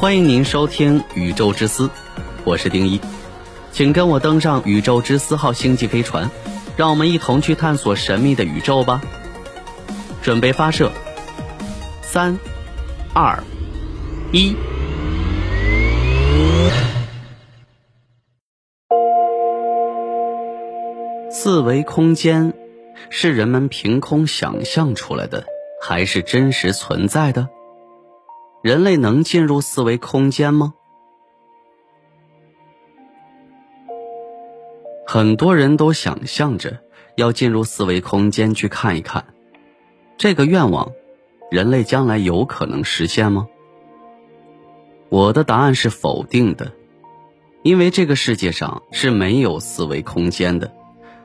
欢迎您收听《宇宙之思》，我是丁一，请跟我登上宇宙之思号星际飞船，让我们一同去探索神秘的宇宙吧。准备发射，三、二、一。四维空间是人们凭空想象出来的，还是真实存在的？人类能进入四维空间吗？很多人都想象着要进入四维空间去看一看，这个愿望，人类将来有可能实现吗？我的答案是否定的，因为这个世界上是没有四维空间的。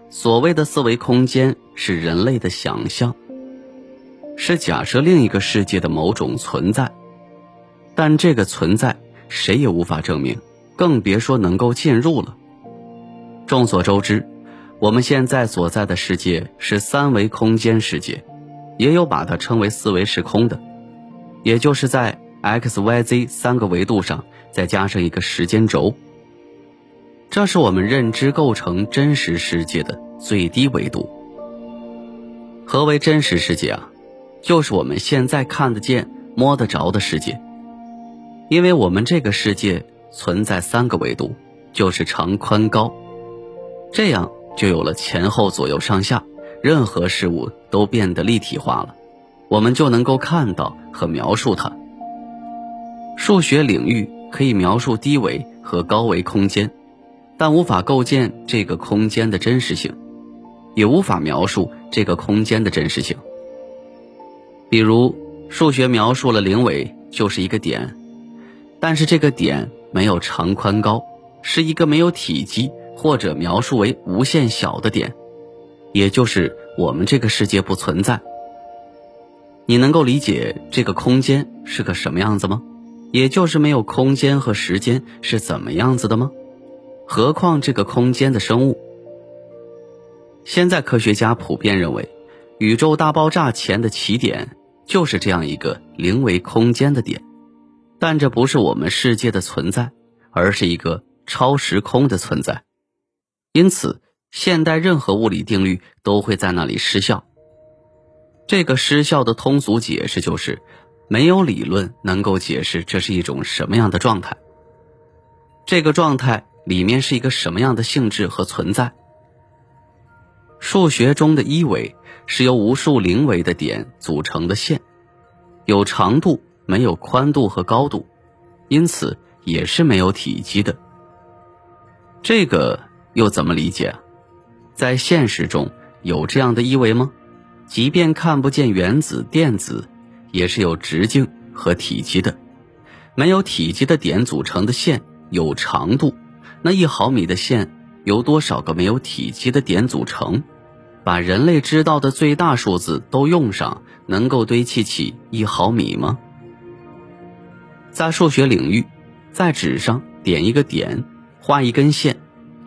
所谓的四维空间是人类的想象，是假设另一个世界的某种存在。但这个存在谁也无法证明，更别说能够进入了。众所周知，我们现在所在的世界是三维空间世界，也有把它称为四维时空的，也就是在 x、y、z 三个维度上再加上一个时间轴。这是我们认知构成真实世界的最低维度。何为真实世界啊？就是我们现在看得见、摸得着的世界。因为我们这个世界存在三个维度，就是长、宽、高，这样就有了前后左右上下，任何事物都变得立体化了，我们就能够看到和描述它。数学领域可以描述低维和高维空间，但无法构建这个空间的真实性，也无法描述这个空间的真实性。比如，数学描述了零维就是一个点。但是这个点没有长宽高，是一个没有体积或者描述为无限小的点，也就是我们这个世界不存在。你能够理解这个空间是个什么样子吗？也就是没有空间和时间是怎么样子的吗？何况这个空间的生物。现在科学家普遍认为，宇宙大爆炸前的起点就是这样一个零维空间的点。但这不是我们世界的存在，而是一个超时空的存在，因此现代任何物理定律都会在那里失效。这个失效的通俗解释就是，没有理论能够解释这是一种什么样的状态。这个状态里面是一个什么样的性质和存在？数学中的一维是由无数零维的点组成的线，有长度。没有宽度和高度，因此也是没有体积的。这个又怎么理解啊？在现实中有这样的一维吗？即便看不见原子、电子，也是有直径和体积的。没有体积的点组成的线有长度，那一毫米的线由多少个没有体积的点组成？把人类知道的最大数字都用上，能够堆砌起一毫米吗？在数学领域，在纸上点一个点，画一根线，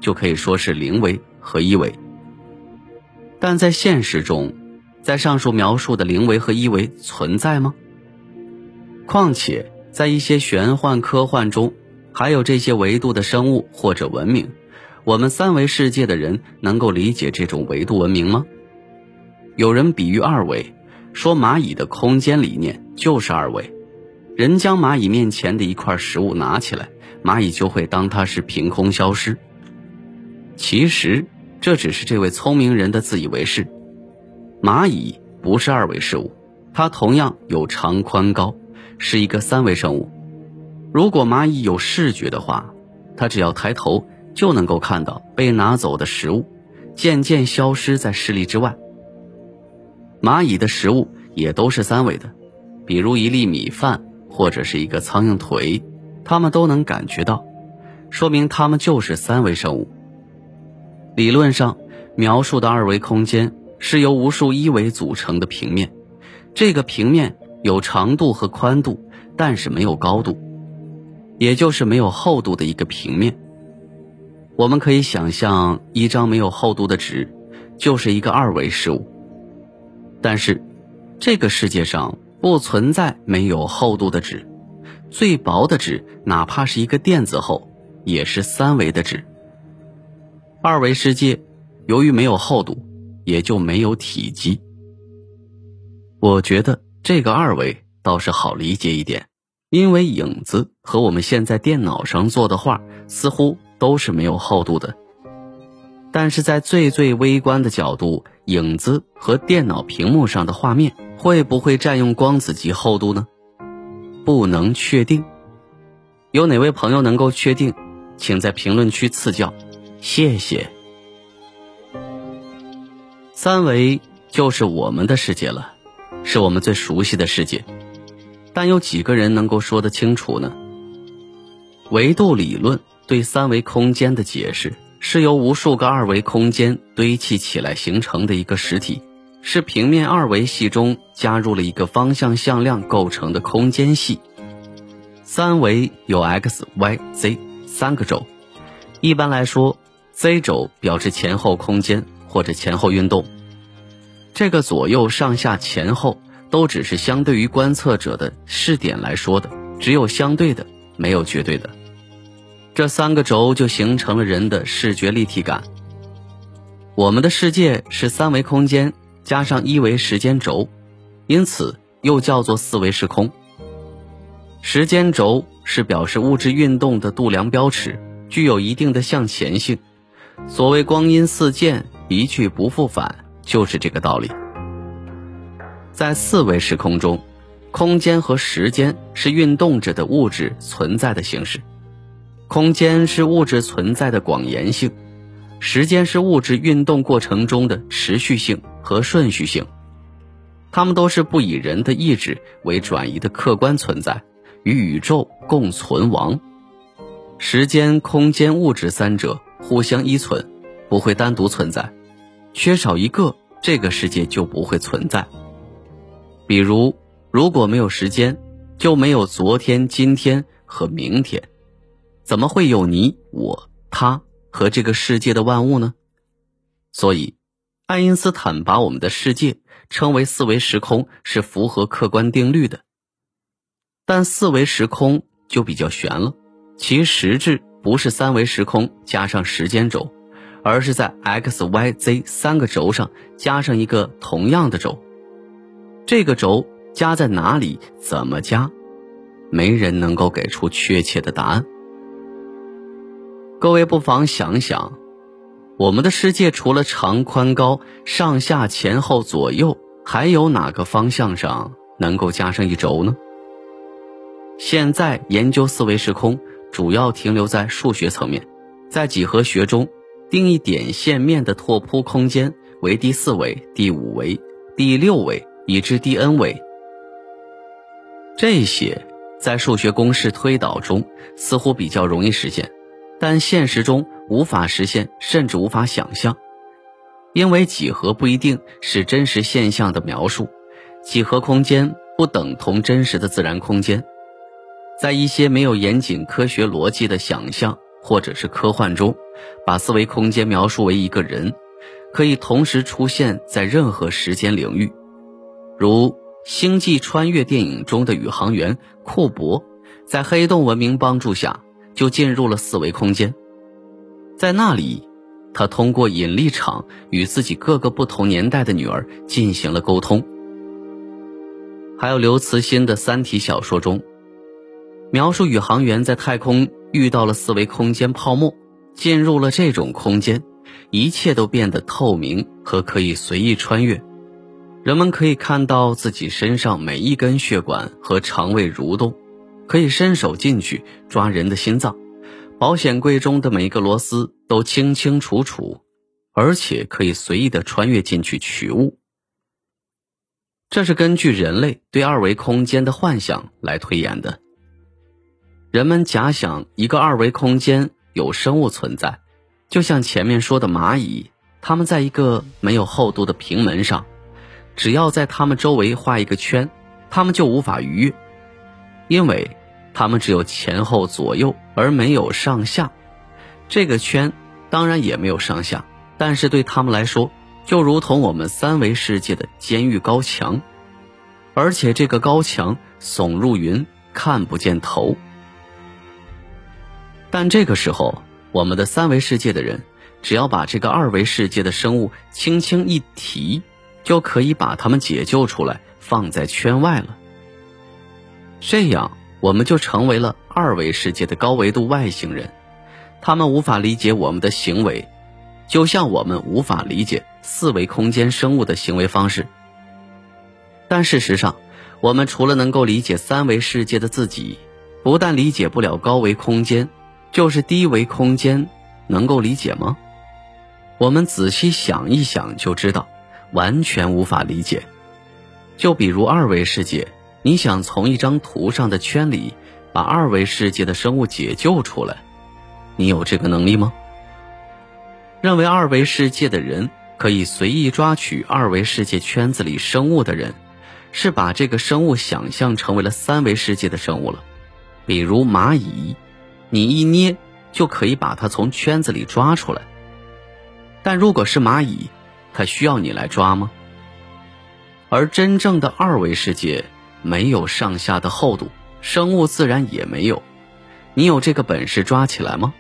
就可以说是零维和一维。但在现实中，在上述描述的零维和一维存在吗？况且，在一些玄幻科幻中，还有这些维度的生物或者文明，我们三维世界的人能够理解这种维度文明吗？有人比喻二维，说蚂蚁的空间理念就是二维。人将蚂蚁面前的一块食物拿起来，蚂蚁就会当它是凭空消失。其实这只是这位聪明人的自以为是。蚂蚁不是二维事物，它同样有长宽高，是一个三维生物。如果蚂蚁有视觉的话，它只要抬头就能够看到被拿走的食物，渐渐消失在视力之外。蚂蚁的食物也都是三维的，比如一粒米饭。或者是一个苍蝇腿，他们都能感觉到，说明他们就是三维生物。理论上描述的二维空间是由无数一维组成的平面，这个平面有长度和宽度，但是没有高度，也就是没有厚度的一个平面。我们可以想象一张没有厚度的纸，就是一个二维事物。但是，这个世界上。不存在没有厚度的纸，最薄的纸哪怕是一个电子厚，也是三维的纸。二维世界由于没有厚度，也就没有体积。我觉得这个二维倒是好理解一点，因为影子和我们现在电脑上做的画似乎都是没有厚度的。但是在最最微观的角度，影子和电脑屏幕上的画面会不会占用光子级厚度呢？不能确定。有哪位朋友能够确定，请在评论区赐教，谢谢。三维就是我们的世界了，是我们最熟悉的世界，但有几个人能够说得清楚呢？维度理论对三维空间的解释。是由无数个二维空间堆砌起来形成的一个实体，是平面二维系中加入了一个方向向量构成的空间系。三维有 x、y、z 三个轴，一般来说，z 轴表示前后空间或者前后运动。这个左右上下前后都只是相对于观测者的视点来说的，只有相对的，没有绝对的。这三个轴就形成了人的视觉立体感。我们的世界是三维空间加上一维时间轴，因此又叫做四维时空。时间轴是表示物质运动的度量标尺，具有一定的向前性。所谓光阴似箭，一去不复返，就是这个道理。在四维时空中，空间和时间是运动着的物质存在的形式。空间是物质存在的广延性，时间是物质运动过程中的持续性和顺序性，它们都是不以人的意志为转移的客观存在，与宇宙共存亡。时间、空间、物质三者互相依存，不会单独存在，缺少一个，这个世界就不会存在。比如，如果没有时间，就没有昨天、今天和明天。怎么会有你、我、他和这个世界的万物呢？所以，爱因斯坦把我们的世界称为四维时空，是符合客观定律的。但四维时空就比较悬了，其实质不是三维时空加上时间轴，而是在 x、y、z 三个轴上加上一个同样的轴。这个轴加在哪里？怎么加？没人能够给出确切的答案。各位不妨想想，我们的世界除了长宽高、上下前后左右，还有哪个方向上能够加上一轴呢？现在研究四维时空，主要停留在数学层面，在几何学中，定义点线面的拓扑空间为第四维、第五维、第六维，以至第 n 维。这些在数学公式推导中似乎比较容易实现。但现实中无法实现，甚至无法想象，因为几何不一定是真实现象的描述，几何空间不等同真实的自然空间。在一些没有严谨科学逻辑的想象或者是科幻中，把四维空间描述为一个人，可以同时出现在任何时间领域，如《星际穿越》电影中的宇航员库珀，在黑洞文明帮助下。就进入了四维空间，在那里，他通过引力场与自己各个不同年代的女儿进行了沟通。还有刘慈欣的《三体》小说中，描述宇航员在太空遇到了四维空间泡沫，进入了这种空间，一切都变得透明和可以随意穿越，人们可以看到自己身上每一根血管和肠胃蠕动。可以伸手进去抓人的心脏，保险柜中的每一个螺丝都清清楚楚，而且可以随意的穿越进去取物。这是根据人类对二维空间的幻想来推演的。人们假想一个二维空间有生物存在，就像前面说的蚂蚁，它们在一个没有厚度的平门上，只要在它们周围画一个圈，它们就无法逾越。因为它们只有前后左右，而没有上下。这个圈当然也没有上下，但是对他们来说，就如同我们三维世界的监狱高墙。而且这个高墙耸入云，看不见头。但这个时候，我们的三维世界的人，只要把这个二维世界的生物轻轻一提，就可以把他们解救出来，放在圈外了。这样，我们就成为了二维世界的高维度外星人，他们无法理解我们的行为。就像我们无法理解四维空间生物的行为方式，但事实上，我们除了能够理解三维世界的自己，不但理解不了高维空间，就是低维空间能够理解吗？我们仔细想一想就知道，完全无法理解。就比如二维世界，你想从一张图上的圈里把二维世界的生物解救出来，你有这个能力吗？认为二维世界的人可以随意抓取二维世界圈子里生物的人，是把这个生物想象成为了三维世界的生物了。比如蚂蚁，你一捏就可以把它从圈子里抓出来。但如果是蚂蚁，它需要你来抓吗？而真正的二维世界没有上下的厚度，生物自然也没有。你有这个本事抓起来吗？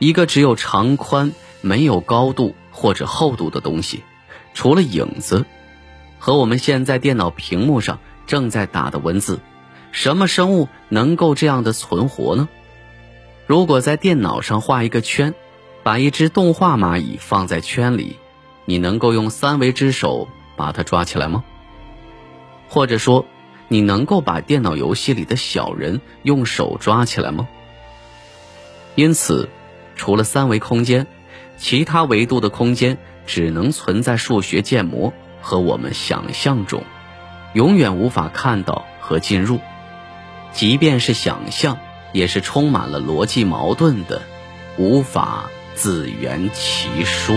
一个只有长宽没有高度或者厚度的东西，除了影子，和我们现在电脑屏幕上正在打的文字，什么生物能够这样的存活呢？如果在电脑上画一个圈，把一只动画蚂蚁放在圈里，你能够用三维之手把它抓起来吗？或者说，你能够把电脑游戏里的小人用手抓起来吗？因此。除了三维空间，其他维度的空间只能存在数学建模和我们想象中，永远无法看到和进入。即便是想象，也是充满了逻辑矛盾的，无法自圆其说。